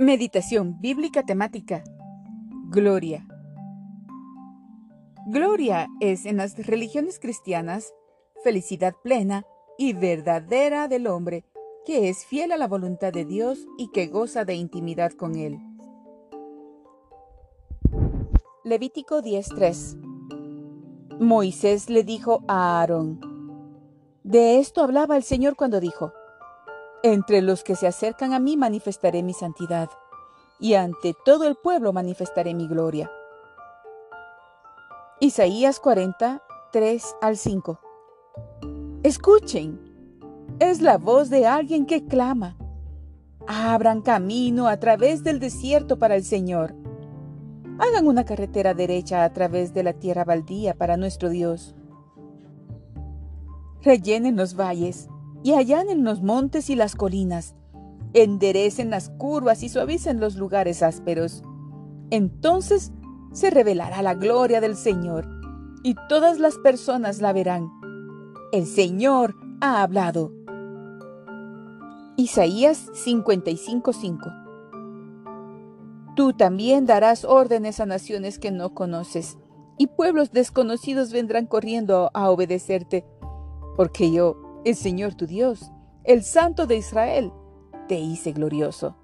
Meditación bíblica temática. Gloria. Gloria es en las religiones cristianas felicidad plena y verdadera del hombre que es fiel a la voluntad de Dios y que goza de intimidad con Él. Levítico 10:3 Moisés le dijo a Aarón, De esto hablaba el Señor cuando dijo, entre los que se acercan a mí manifestaré mi santidad, y ante todo el pueblo manifestaré mi gloria. Isaías 40, 3 al 5. Escuchen, es la voz de alguien que clama. Abran camino a través del desierto para el Señor. Hagan una carretera derecha a través de la tierra baldía para nuestro Dios. Rellenen los valles y allanen los montes y las colinas, enderecen las curvas y suavicen los lugares ásperos. Entonces se revelará la gloria del Señor, y todas las personas la verán. El Señor ha hablado. Isaías 55:5 Tú también darás órdenes a naciones que no conoces, y pueblos desconocidos vendrán corriendo a obedecerte, porque yo, el Señor tu Dios, el Santo de Israel, te hice glorioso.